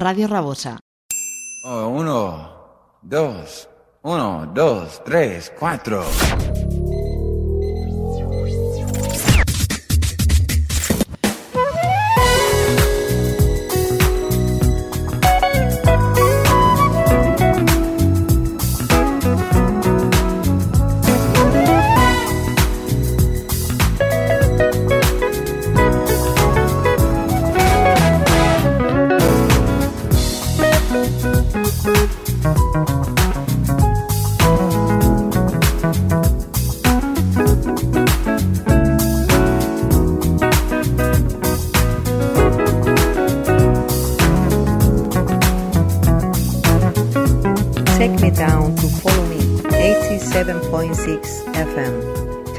Radio Rabosa. Oh, uno, dos, uno, dos, tres, cuatro.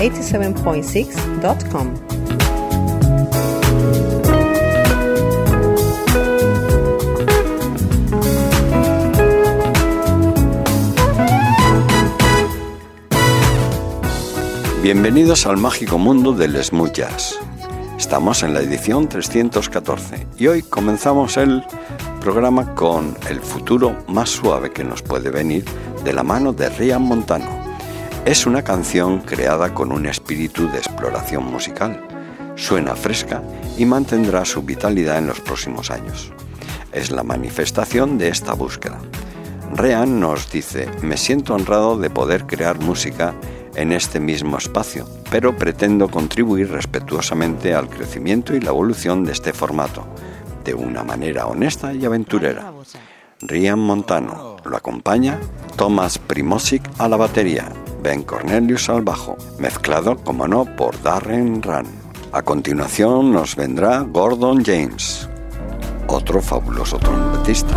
www.followme87.6.com. Bienvenidos al mágico mundo del smooth jazz. Estamos en la edición 314 y hoy comenzamos el programa con El futuro más suave que nos puede venir de la mano de Rian Montano. Es una canción creada con un espíritu de exploración musical. Suena fresca y mantendrá su vitalidad en los próximos años. Es la manifestación de esta búsqueda. Rean nos dice, me siento honrado de poder crear música en este mismo espacio, pero pretendo contribuir respetuosamente al crecimiento y la evolución de este formato, de una manera honesta y aventurera. Rian Montano lo acompaña, Thomas Primosic a la batería, Ben Cornelius al bajo, mezclado, como no, por Darren Run. A continuación nos vendrá Gordon James, otro fabuloso trompetista.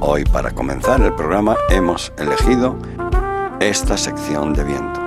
Hoy para comenzar el programa hemos elegido esta sección de viento.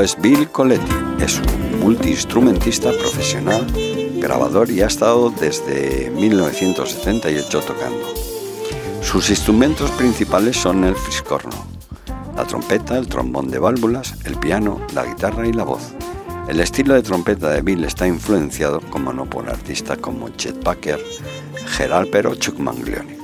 Es Bill Coletti, es un multiinstrumentista profesional, grabador y ha estado desde 1978 tocando. Sus instrumentos principales son el friscorno, la trompeta, el trombón de válvulas, el piano, la guitarra y la voz. El estilo de trompeta de Bill está influenciado, como no, por artistas como Chet Baker, Gerald Pero Chuck Manglione.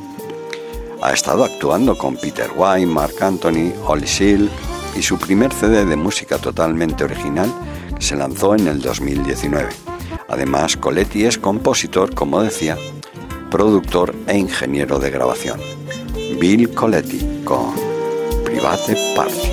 Ha estado actuando con Peter White, Mark Anthony, Holly Seal y su primer CD de música totalmente original se lanzó en el 2019. Además, Coletti es compositor, como decía, productor e ingeniero de grabación. Bill Coletti con Private Party.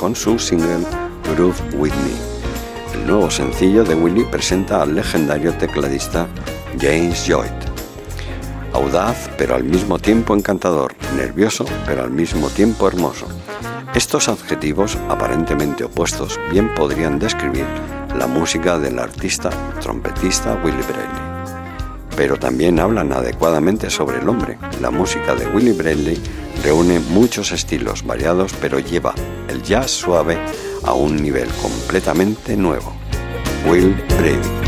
Con su single Groove With Me. El nuevo sencillo de Willie presenta al legendario tecladista James Joyt. Audaz pero al mismo tiempo encantador, nervioso pero al mismo tiempo hermoso. Estos adjetivos aparentemente opuestos bien podrían describir la música del artista trompetista Willie Bradley pero también hablan adecuadamente sobre el hombre. La música de Willie Bradley reúne muchos estilos variados, pero lleva jazz suave a un nivel completamente nuevo. Will Brady.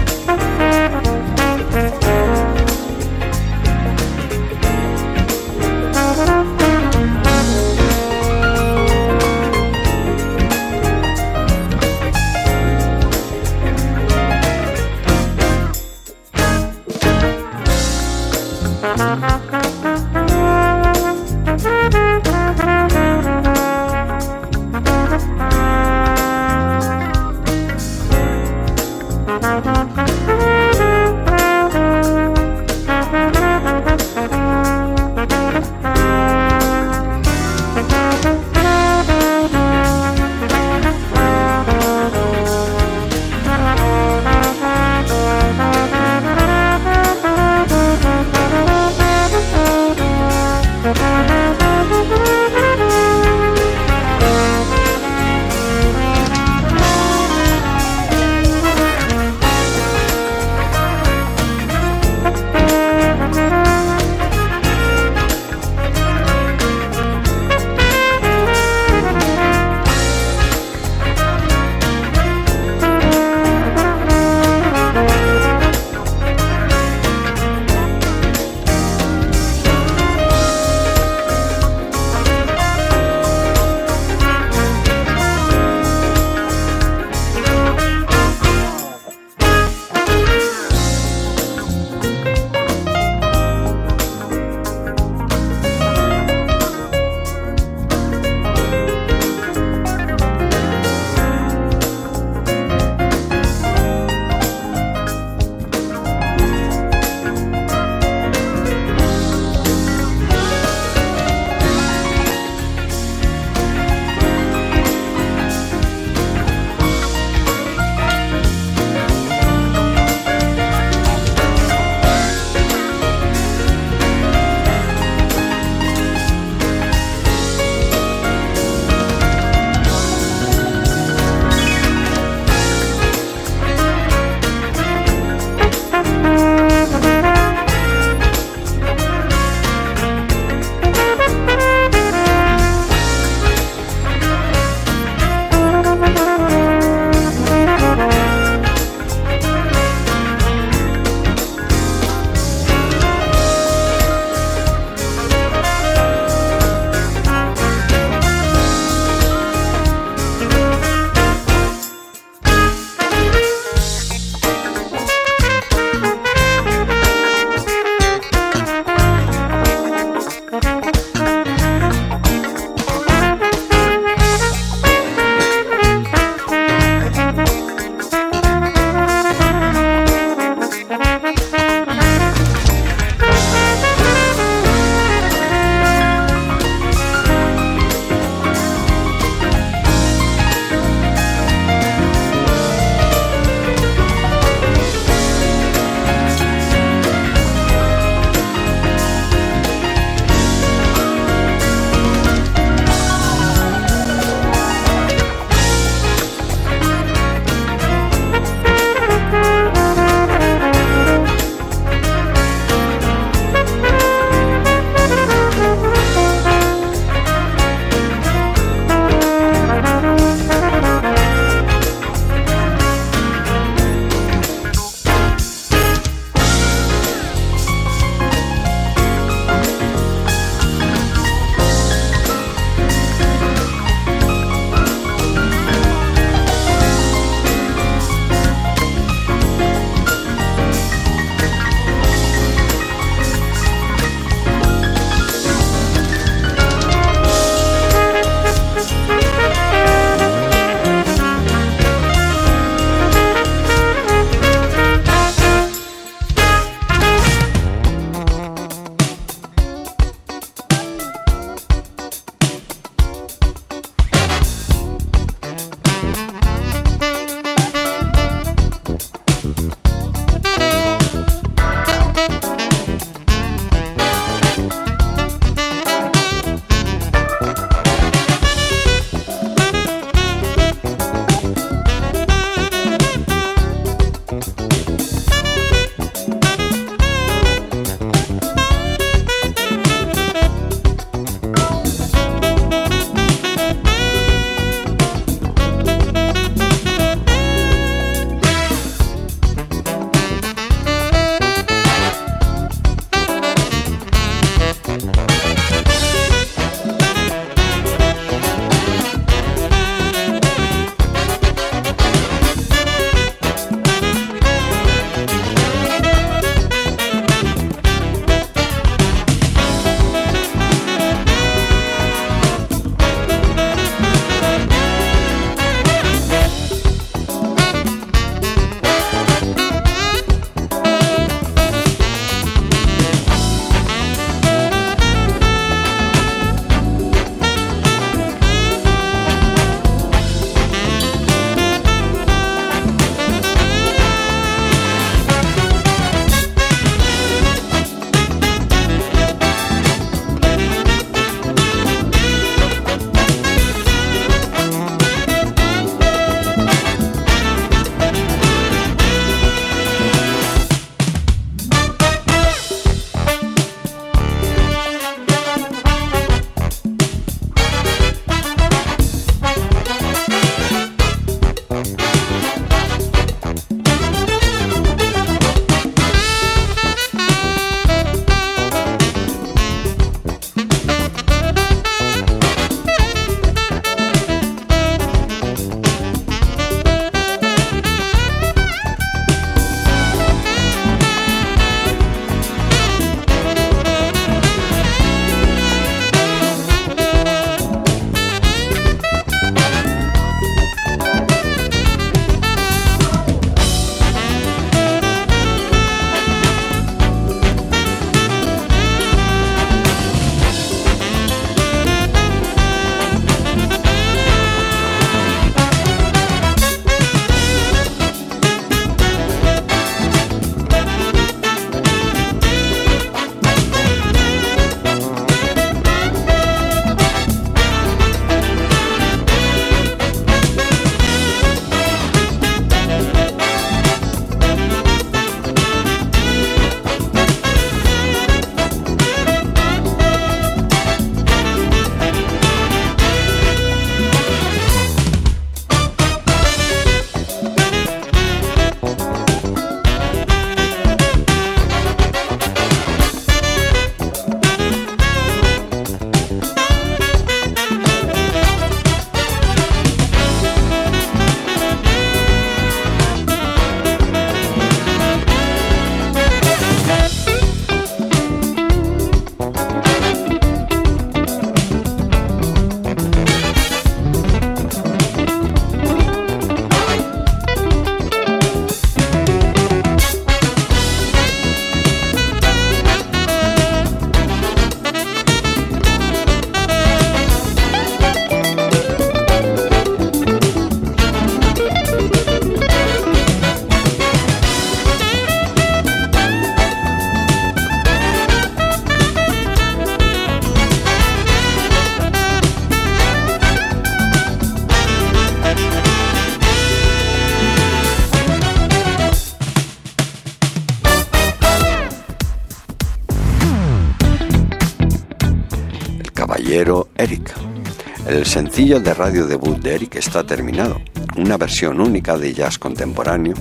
Sencillo de radio debut de Eric está terminado, una versión única de jazz contemporáneo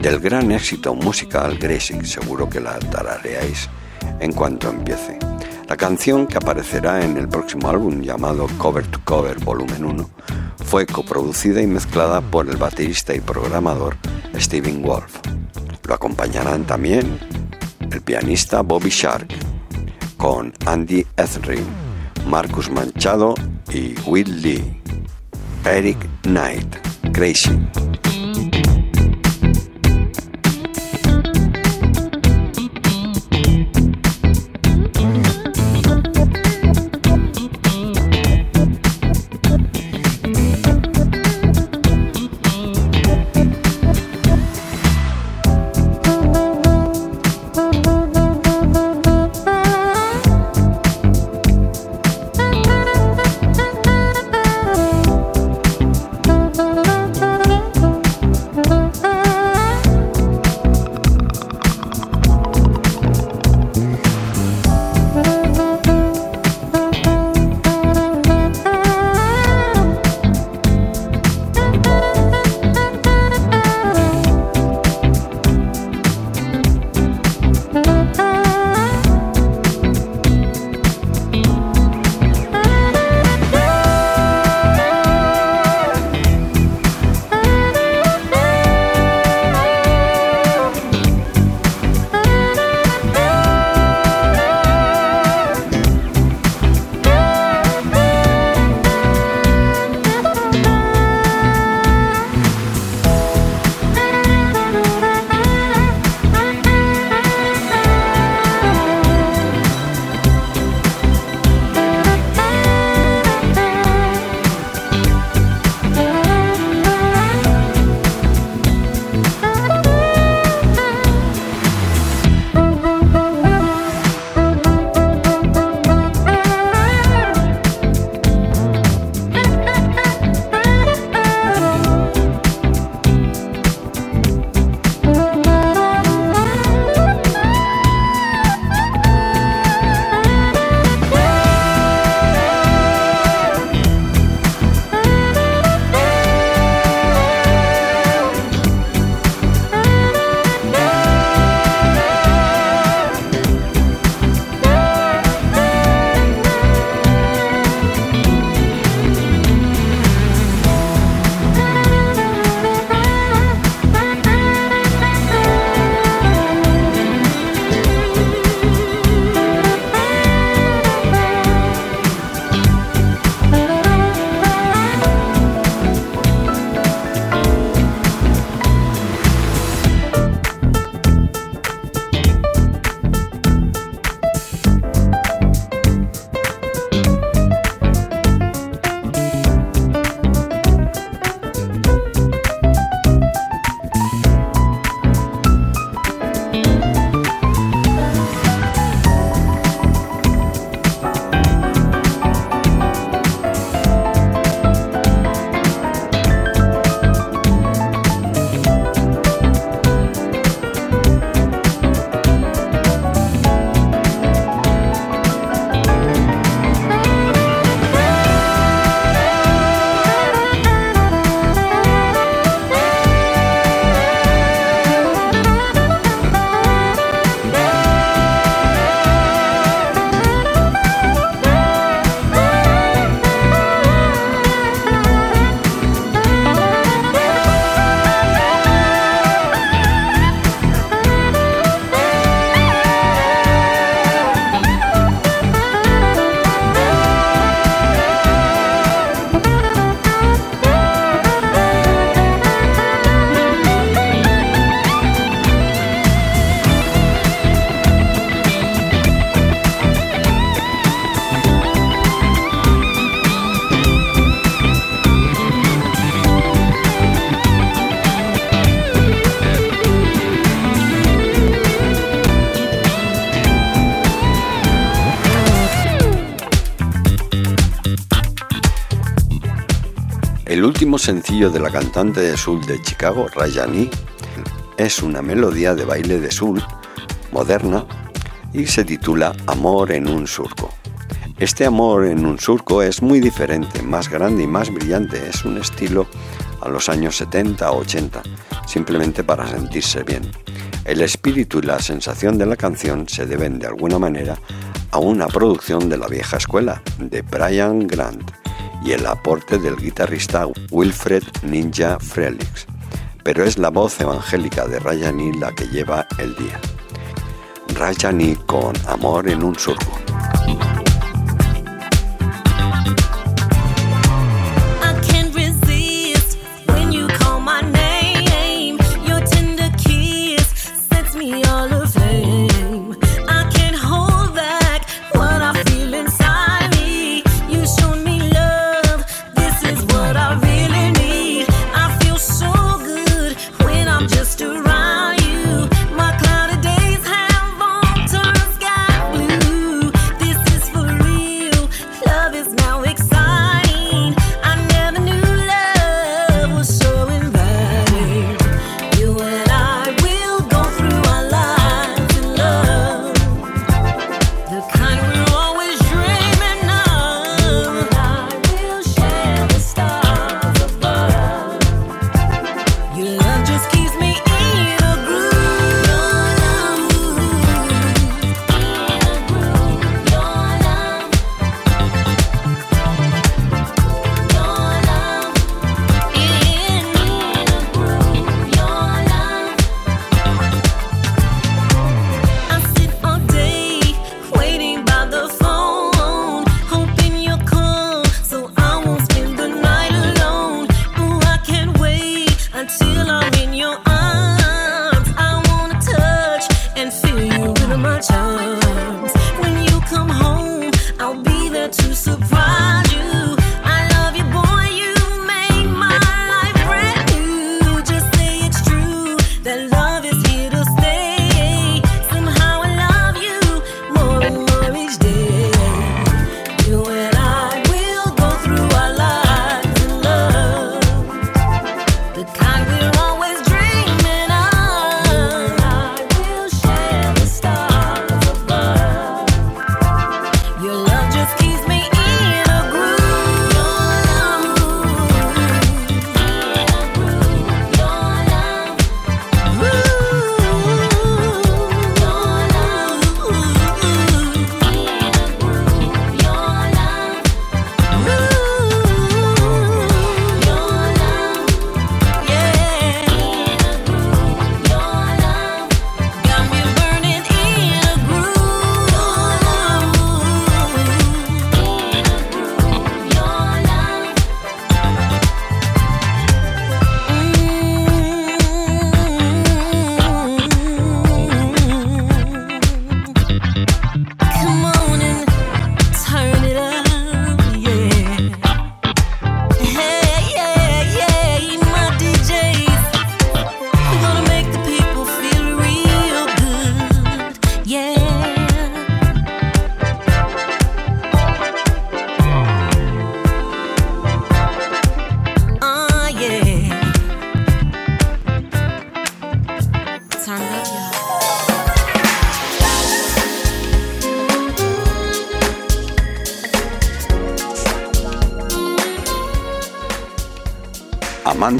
del gran éxito musical Gracie, seguro que la tarareáis en cuanto empiece. La canción que aparecerá en el próximo álbum llamado Cover to Cover Volumen 1 fue coproducida y mezclada por el baterista y programador Steven Wolf. Lo acompañarán también el pianista Bobby Shark con Andy Etheridge, Marcus Manchado y Will Lee. Eric Knight, Crazy. Último sencillo de la cantante de soul de Chicago, Rayani, es una melodía de baile de soul moderna y se titula Amor en un surco. Este amor en un surco es muy diferente, más grande y más brillante. Es un estilo a los años 70 o 80, simplemente para sentirse bien. El espíritu y la sensación de la canción se deben de alguna manera a una producción de la vieja escuela, de Brian Grant, y el aporte del guitarrista Wilfred Ninja Frelix. Pero es la voz evangélica de Rayani la que lleva el día. Rayani con Amor en un surco.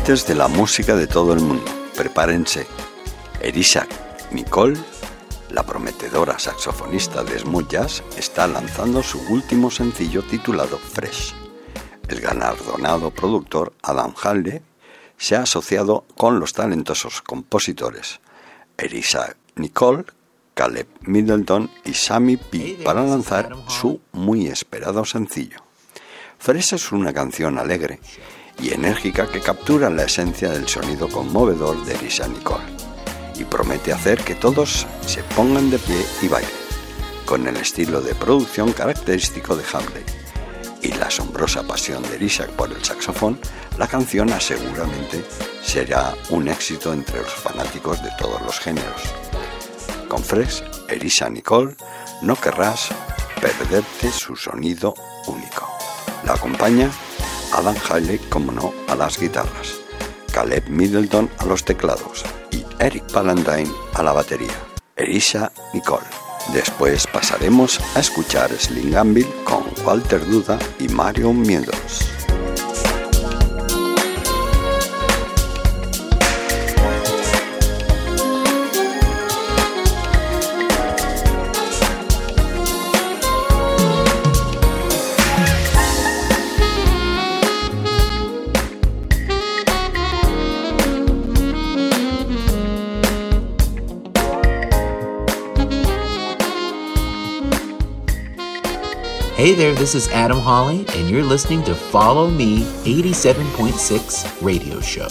De la música de todo el mundo, prepárense. Erisa Nicole, la prometedora saxofonista de smooth jazz, está lanzando su último sencillo titulado Fresh. El galardonado productor Adam Hale se ha asociado con los talentosos compositores Erisa Nicole, Caleb Middleton y Sammy P para lanzar su muy esperado sencillo. Fresh es una canción alegre y enérgica que captura la esencia del sonido conmovedor de Lisa Nicole y promete hacer que todos se pongan de pie y bailen, con el estilo de producción característico de Hamley y la asombrosa pasión de Lisa por el saxofón, la canción seguramente será un éxito entre los fanáticos de todos los géneros. Con Fresh, Elisa Nicole, no querrás perderte su sonido único. La acompaña Adam Haley, como no, a las guitarras, Caleb Middleton a los teclados y Eric Palandine a la batería. Elisa Nicole. Después pasaremos a escuchar Sling Anvil con Walter Duda y Mario Miedos. Hey there, this is Adam Hawley, and you're listening to Follow Me 87.6 Radio Show.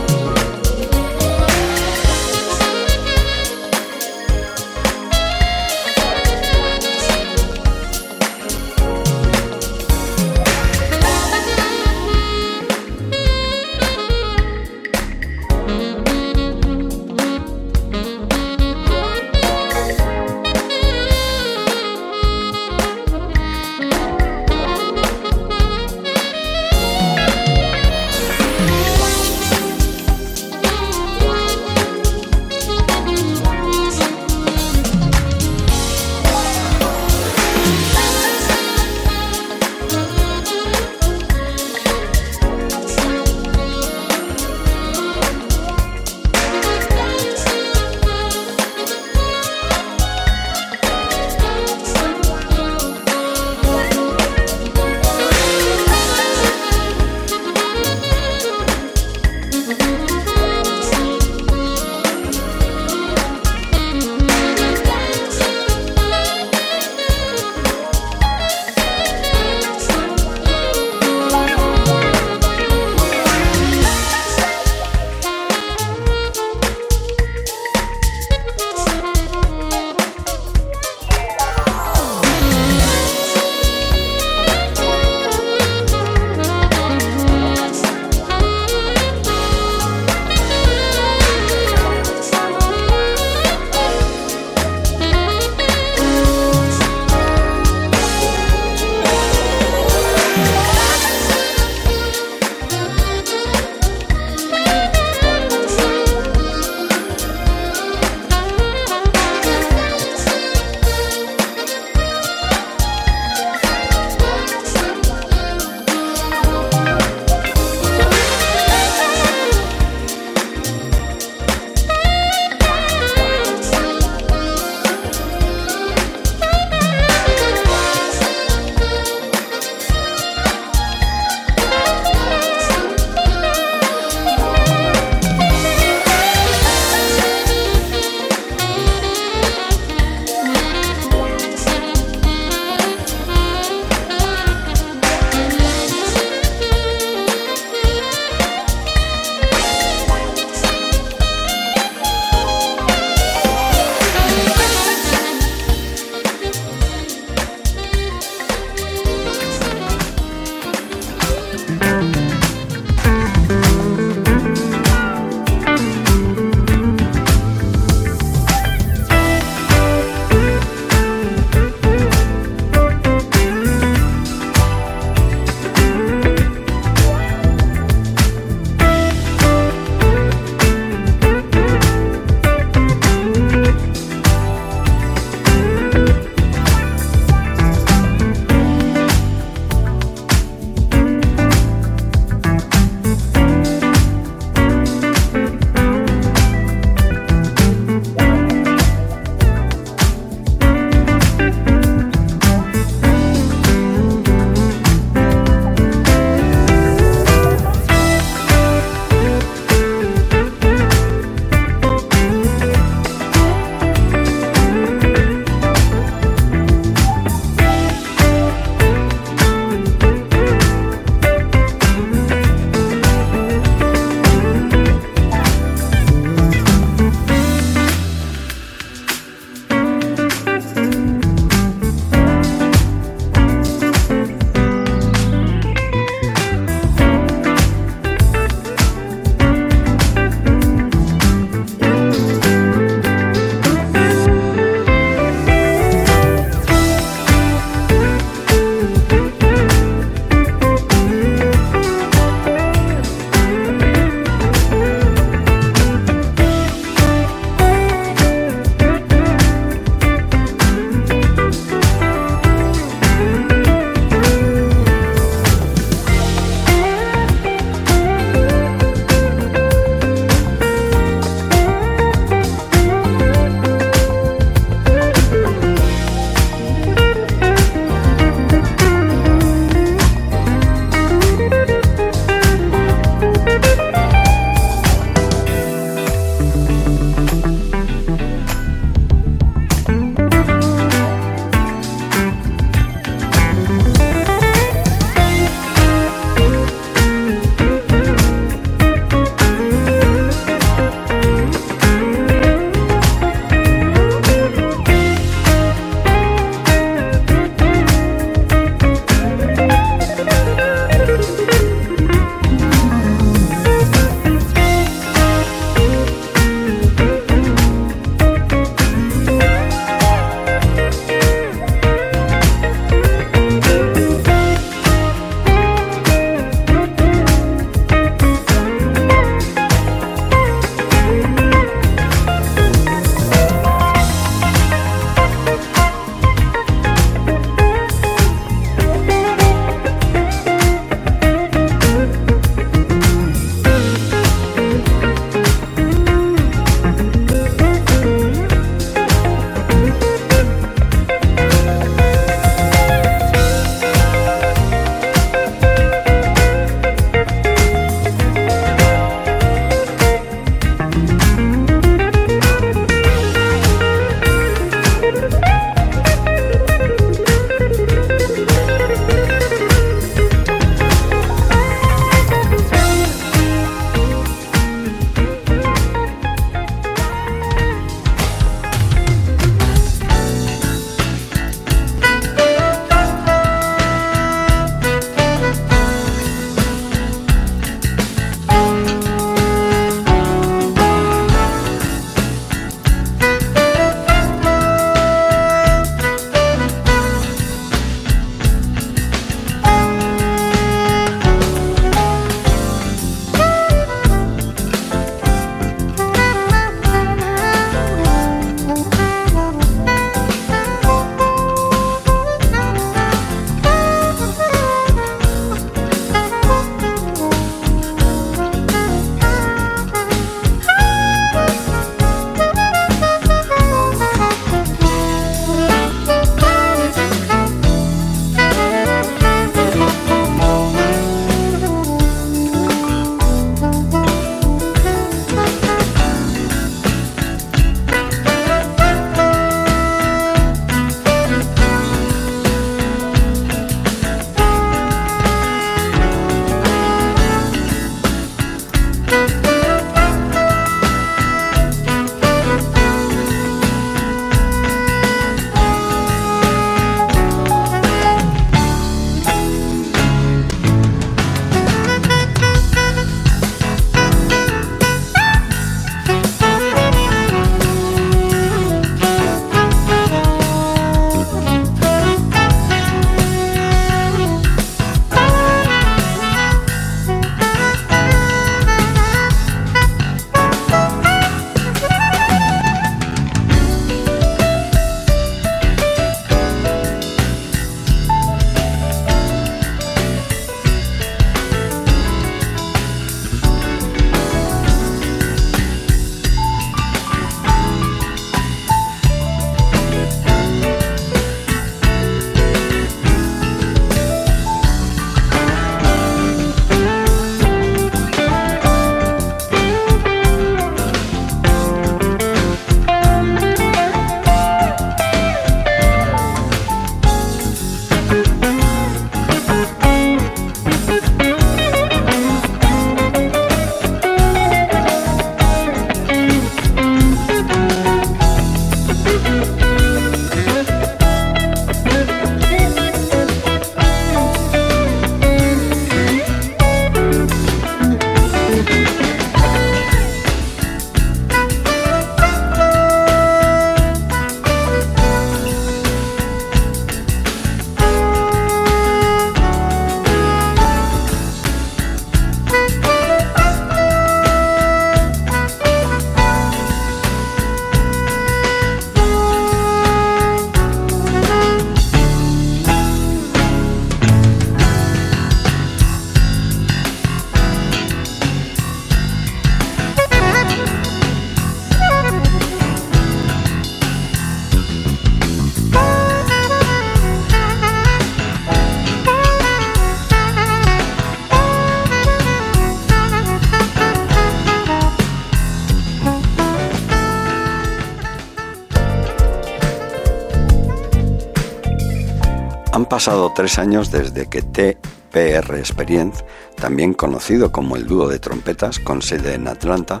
Pasado tres años desde que TPR Experience, también conocido como el dúo de trompetas con sede en Atlanta,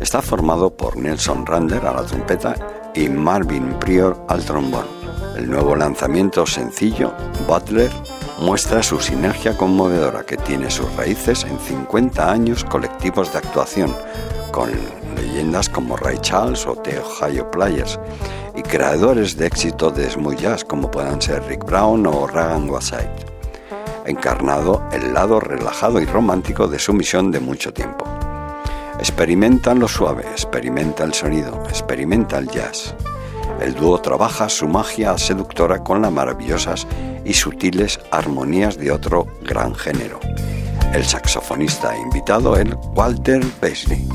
está formado por Nelson Rander a la trompeta y Marvin Prior al trombón. El nuevo lanzamiento sencillo, Butler, muestra su sinergia conmovedora que tiene sus raíces en 50 años colectivos de actuación, con leyendas como Ray Charles o The Ohio Players, y creadores de éxito de smooth jazz como puedan ser Rick Brown o Ragan Wasait, encarnado el lado relajado y romántico de su misión de mucho tiempo. Experimenta lo suave, experimenta el sonido, experimenta el jazz. El dúo trabaja su magia seductora con las maravillosas y sutiles armonías de otro gran género. El saxofonista invitado es Walter Paisley.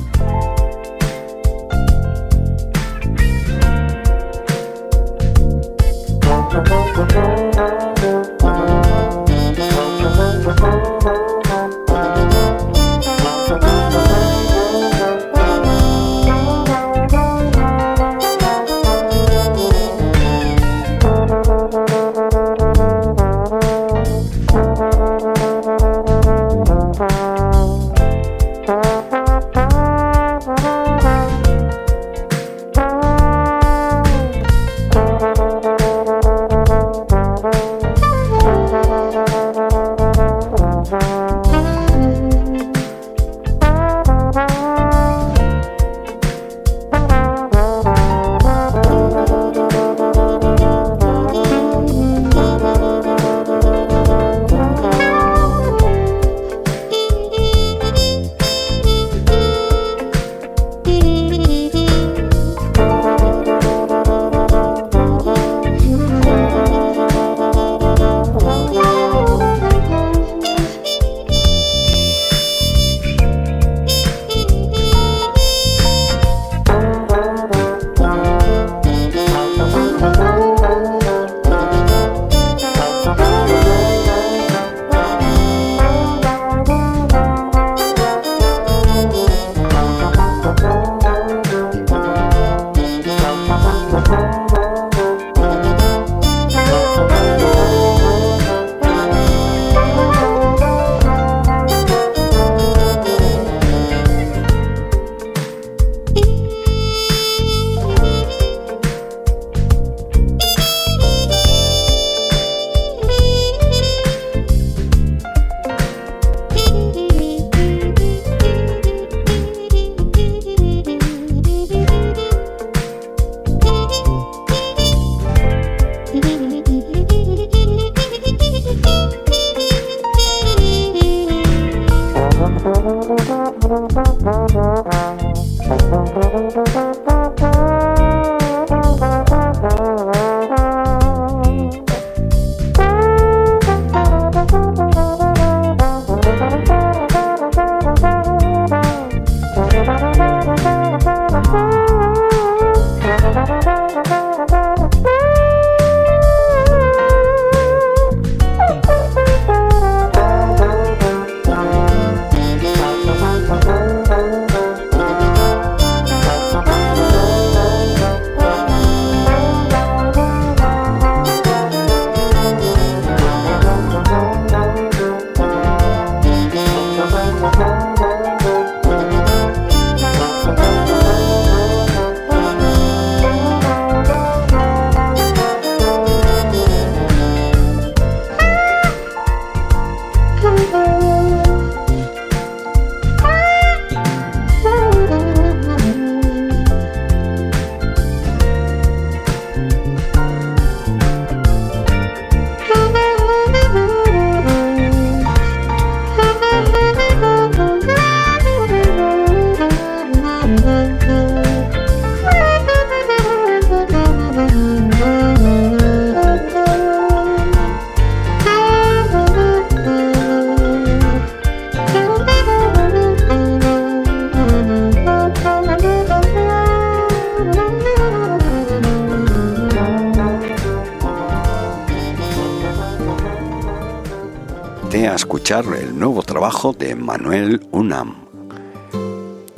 De Manuel Unam.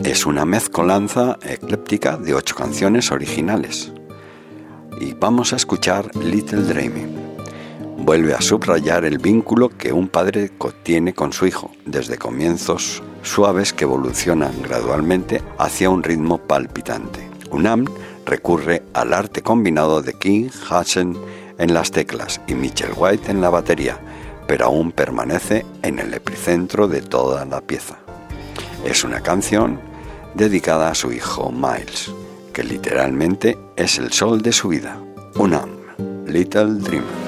Es una mezcolanza ecléptica de ocho canciones originales. Y vamos a escuchar Little Dreaming. vuelve a subrayar el vínculo que un padre tiene con su hijo, desde comienzos suaves que evolucionan gradualmente hacia un ritmo palpitante. UNAM recurre al arte combinado de King Hudson en las teclas y Mitchell White en la batería, pero aún permanece en el epicentro de toda la pieza. Es una canción dedicada a su hijo Miles, que literalmente es el sol de su vida. UNAM, Little Dream.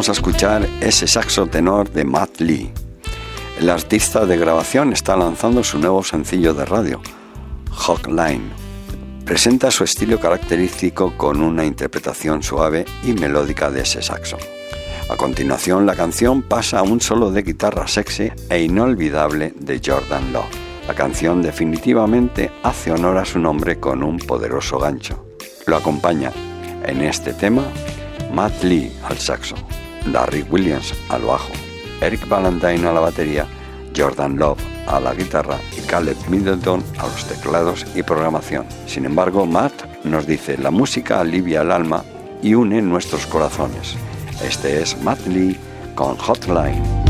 Vamos a escuchar ese saxo tenor de Matt Lee. El artista de grabación está lanzando su nuevo sencillo de radio, Hotline. Presenta su estilo característico con una interpretación suave y melódica de ese saxo. A continuación, la canción pasa a un solo de guitarra sexy e inolvidable de Jordan Love. La canción definitivamente hace honor a su nombre con un poderoso gancho. Lo acompaña en este tema Matt Lee al saxo, Larry Williams al bajo, Eric Valentine a la batería, Jordan Love a la guitarra y Caleb Middleton a los teclados y programación. Sin embargo, Matt nos dice, la música alivia el alma y une nuestros corazones. Este es Matt Lee con Hotline.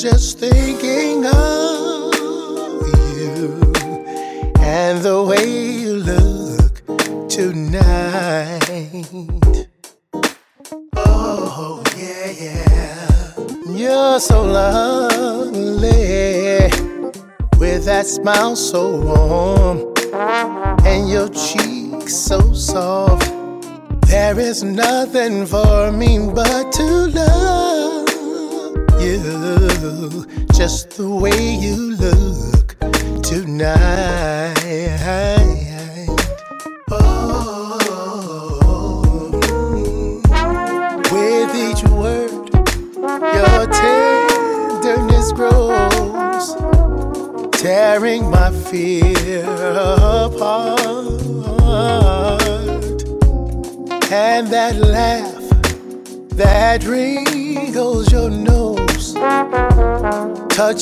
Just thinking of you and the way you look tonight. Oh, yeah, yeah. You're so lovely with that smile so warm and your cheeks so soft. There is nothing for me but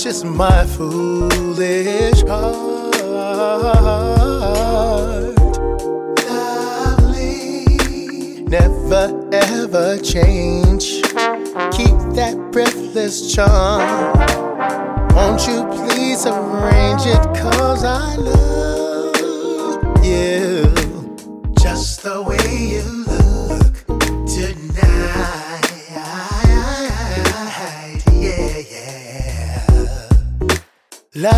touches my foolish heart. Lovely, never ever change. Keep that breathless charm. Won't you please arrange it? Cause I love you Lovely,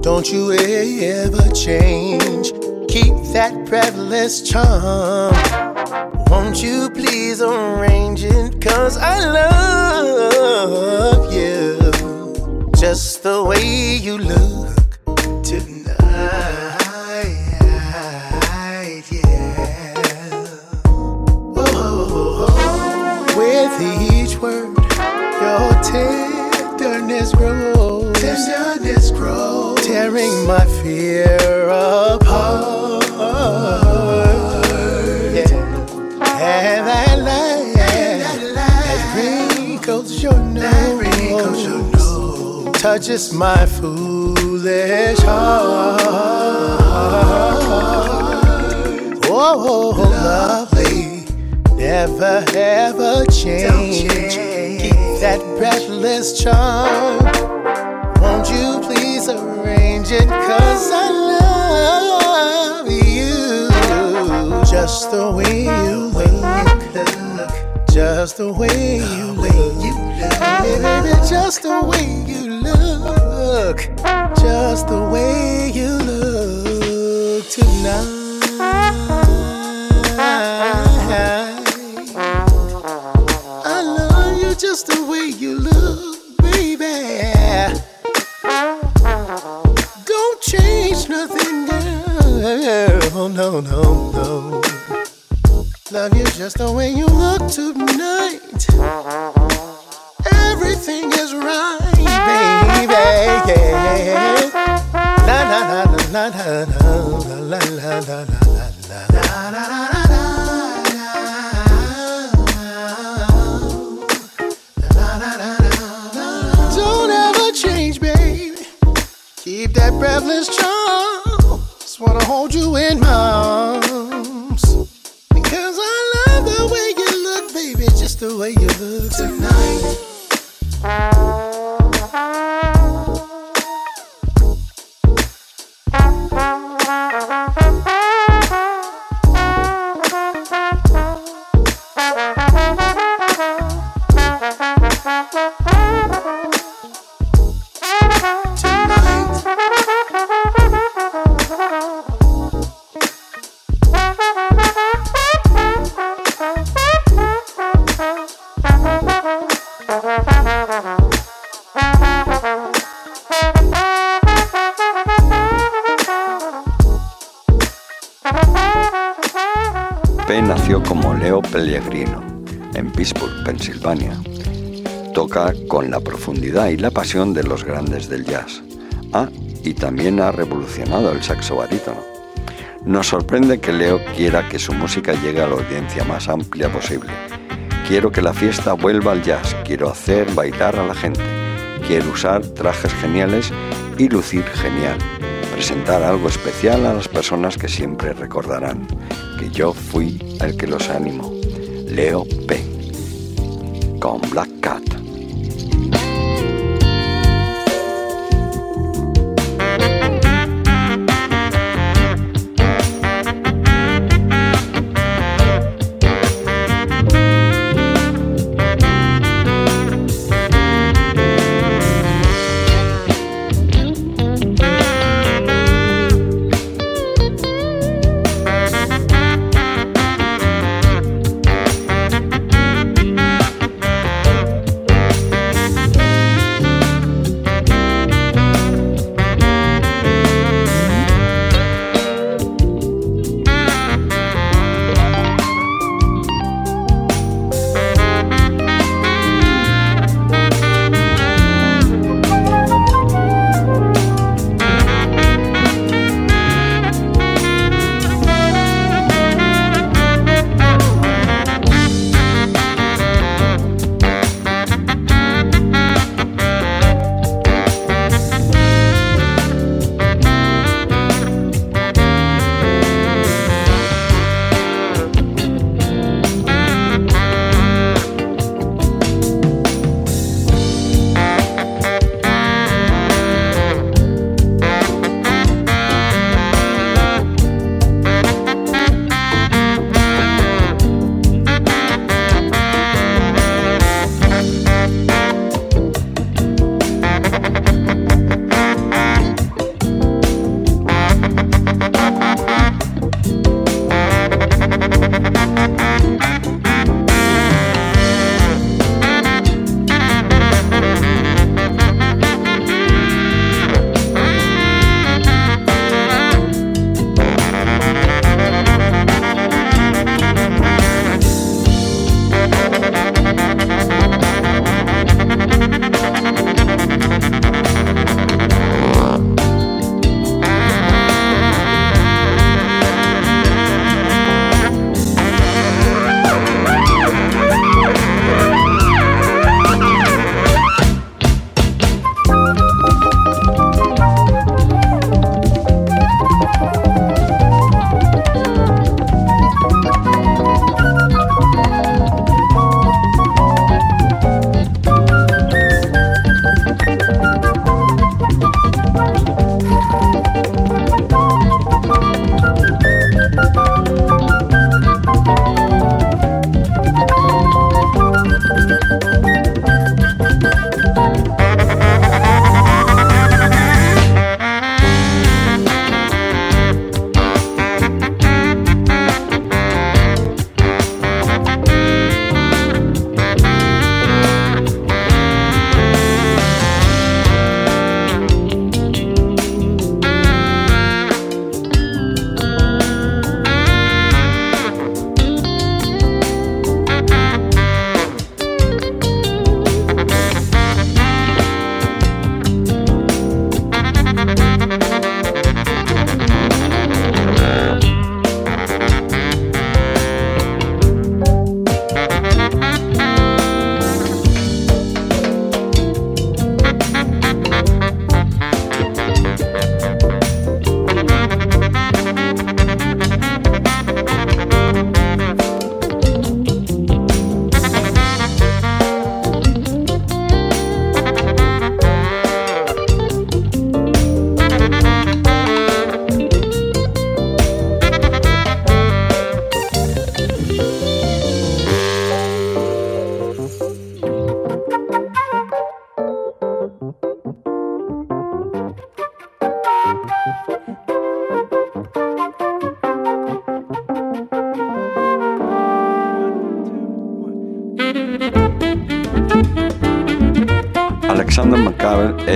don't you ever change. Keep that breathless charm. Won't you please arrange it? Cause I love you just the way touches my foolish heart. Oh, oh, oh, lovely, never ever change. Keep that breathless charm. Won't you please arrange it? Cause I love you just the way you look. Just the way you look. Baby, just the way look. Just the way you look tonight. Como Leo Pellegrino en Pittsburgh, Pensilvania. Toca con la profundidad y la pasión de los grandes del jazz. Ah, y también ha revolucionado el saxo barítono. Nos sorprende que Leo quiera que su música llegue a la audiencia más amplia posible. Quiero que la fiesta vuelva al jazz, quiero hacer bailar a la gente, quiere usar trajes geniales y lucir genial. Presentar algo especial a las personas que siempre recordarán que yo fui el que los animó. Leo P.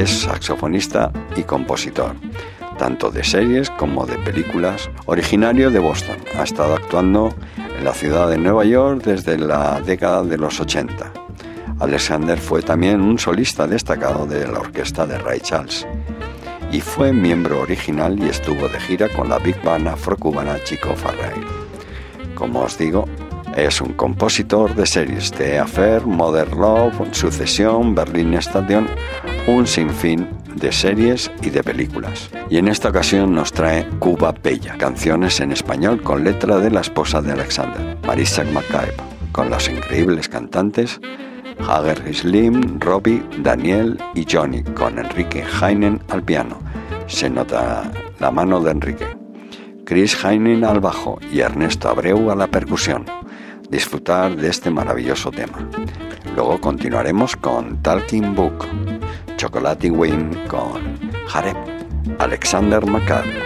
saxofonista y compositor, tanto de series como de películas, originario de Boston. Ha estado actuando en la ciudad de Nueva York desde la década de los 80. Alexander fue también un solista destacado de la orquesta de Ray Charles y fue miembro original y estuvo de gira con la big band afrocubana Chico Farrell. Como os digo, es un compositor de series de Affair, Modern Love, Sucesión, Berlin Station un sinfín de series y de películas. Y en esta ocasión nos trae Cuba Bella, canciones en español con letra de la esposa de Alexander, Marisa McCabe, con los increíbles cantantes Hager Slim, Robbie, Daniel y Johnny, con Enrique Heinen al piano. Se nota la mano de Enrique. Chris Heinen al bajo y Ernesto Abreu a la percusión. Disfrutar de este maravilloso tema. Luego continuaremos con Talking Book, Chocolate Wing con Jareb, Alexander McCall.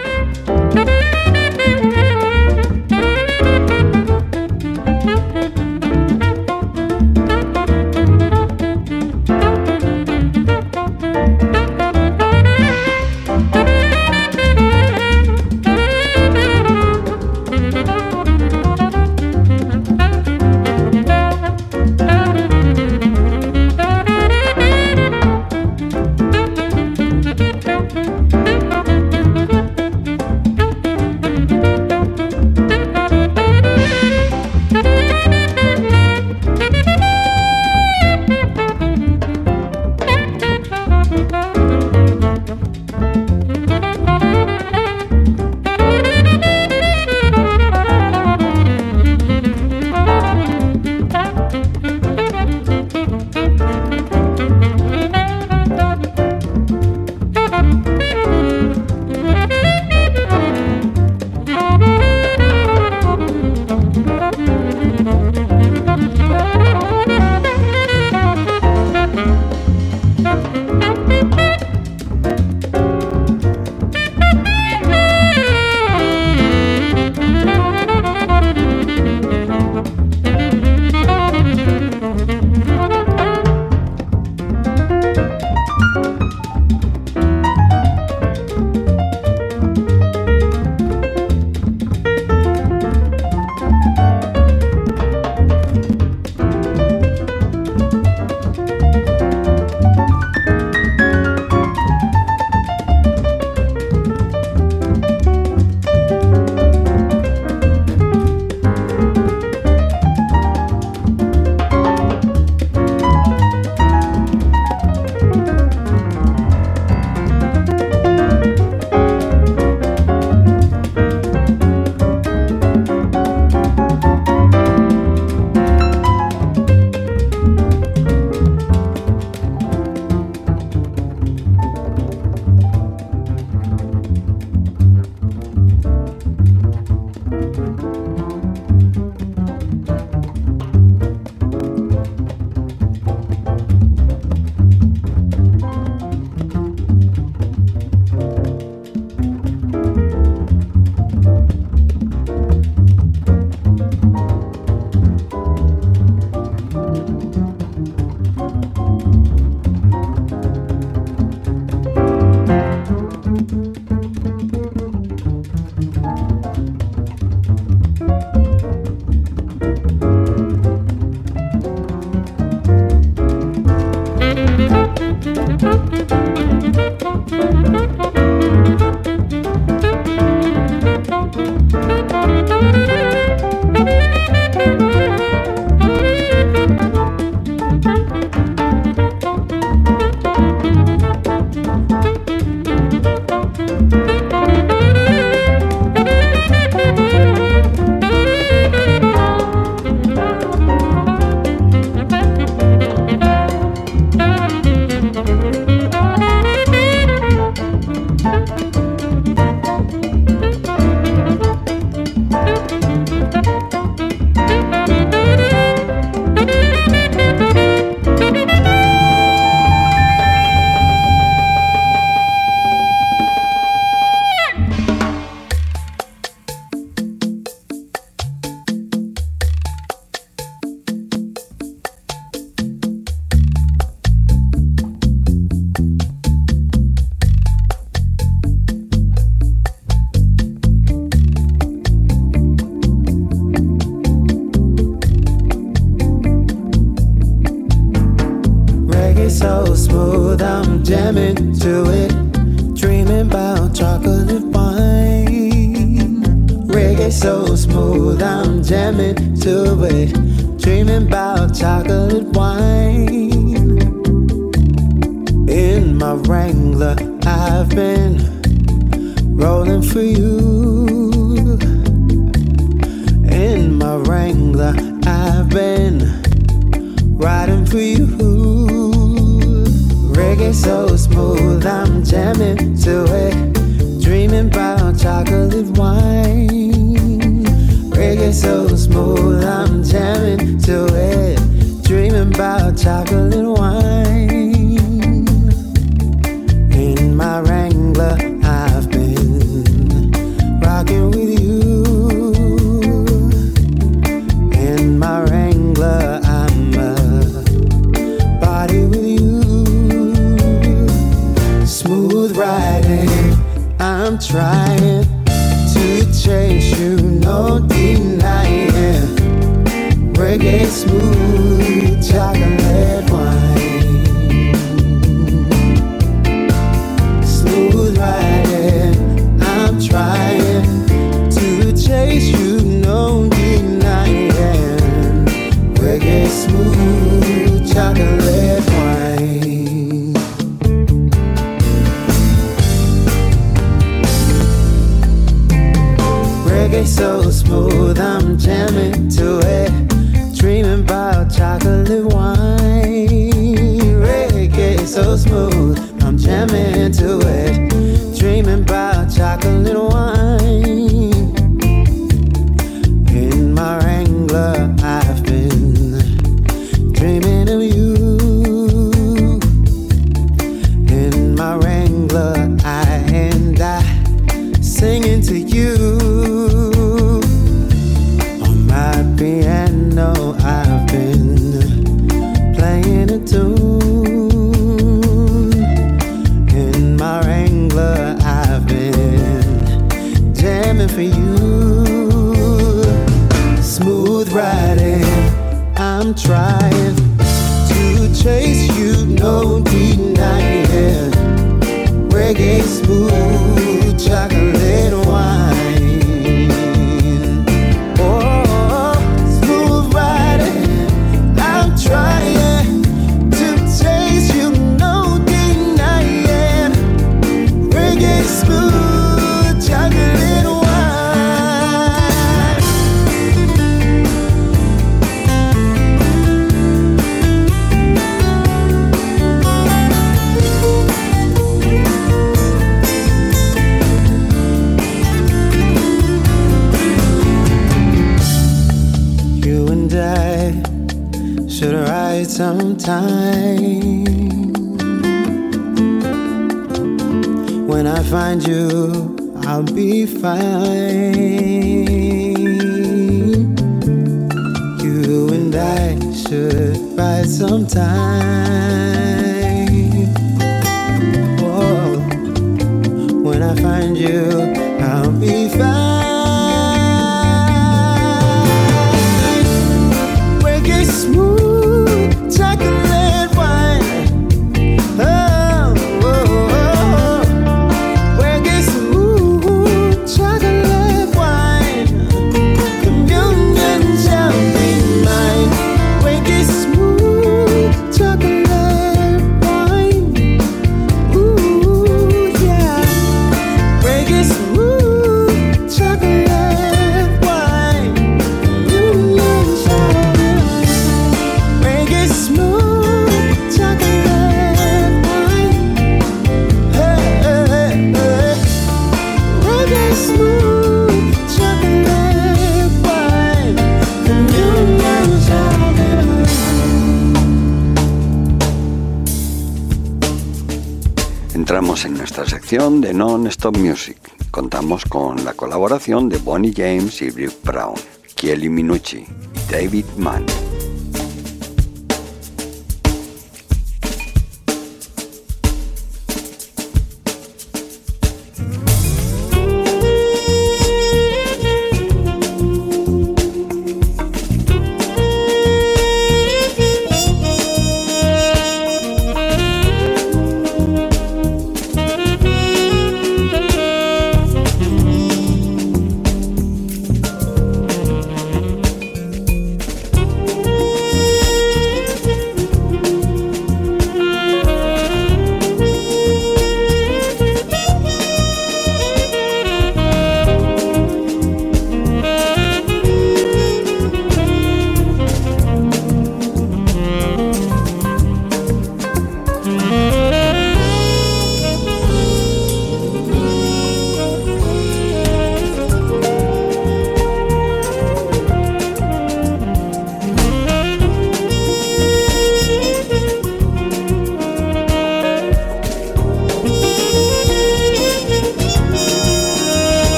James y Brown, Kelly Minucci David Mann.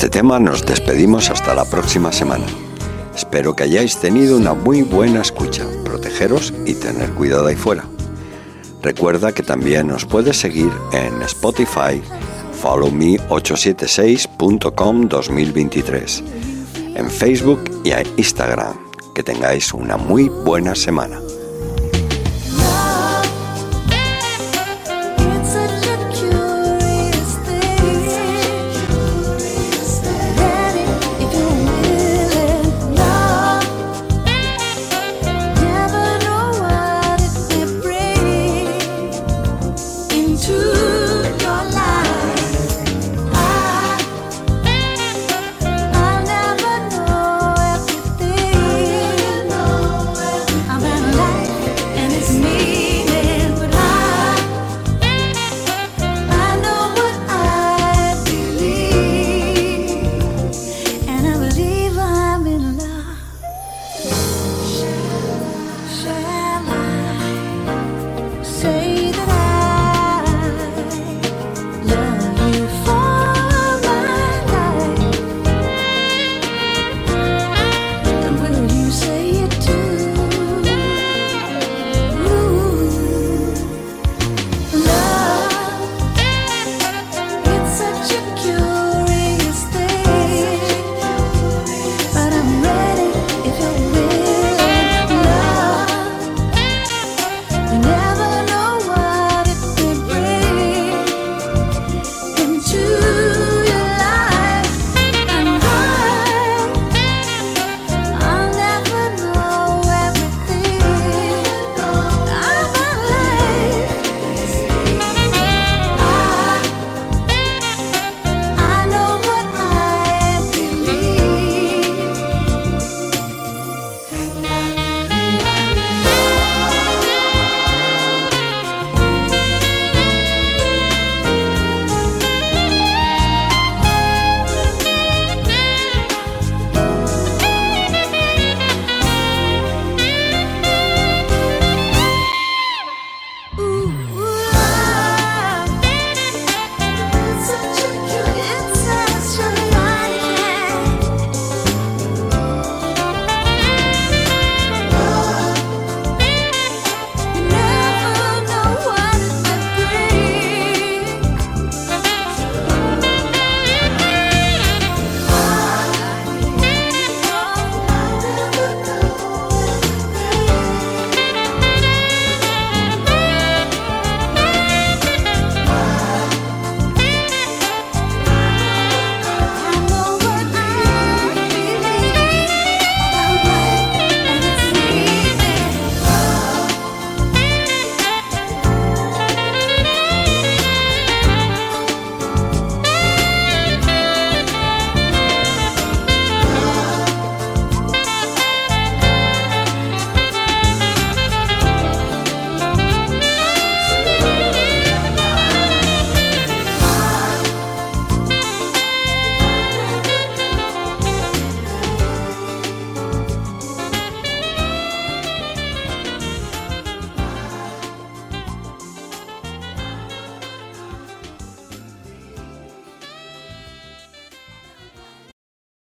Este tema nos despedimos hasta la próxima semana. Espero que hayáis tenido una muy buena escucha, protegeros y tener cuidado ahí fuera. Recuerda que también nos puedes seguir en Spotify, followme876.com 2023, en Facebook y en Instagram. Que tengáis una muy buena semana.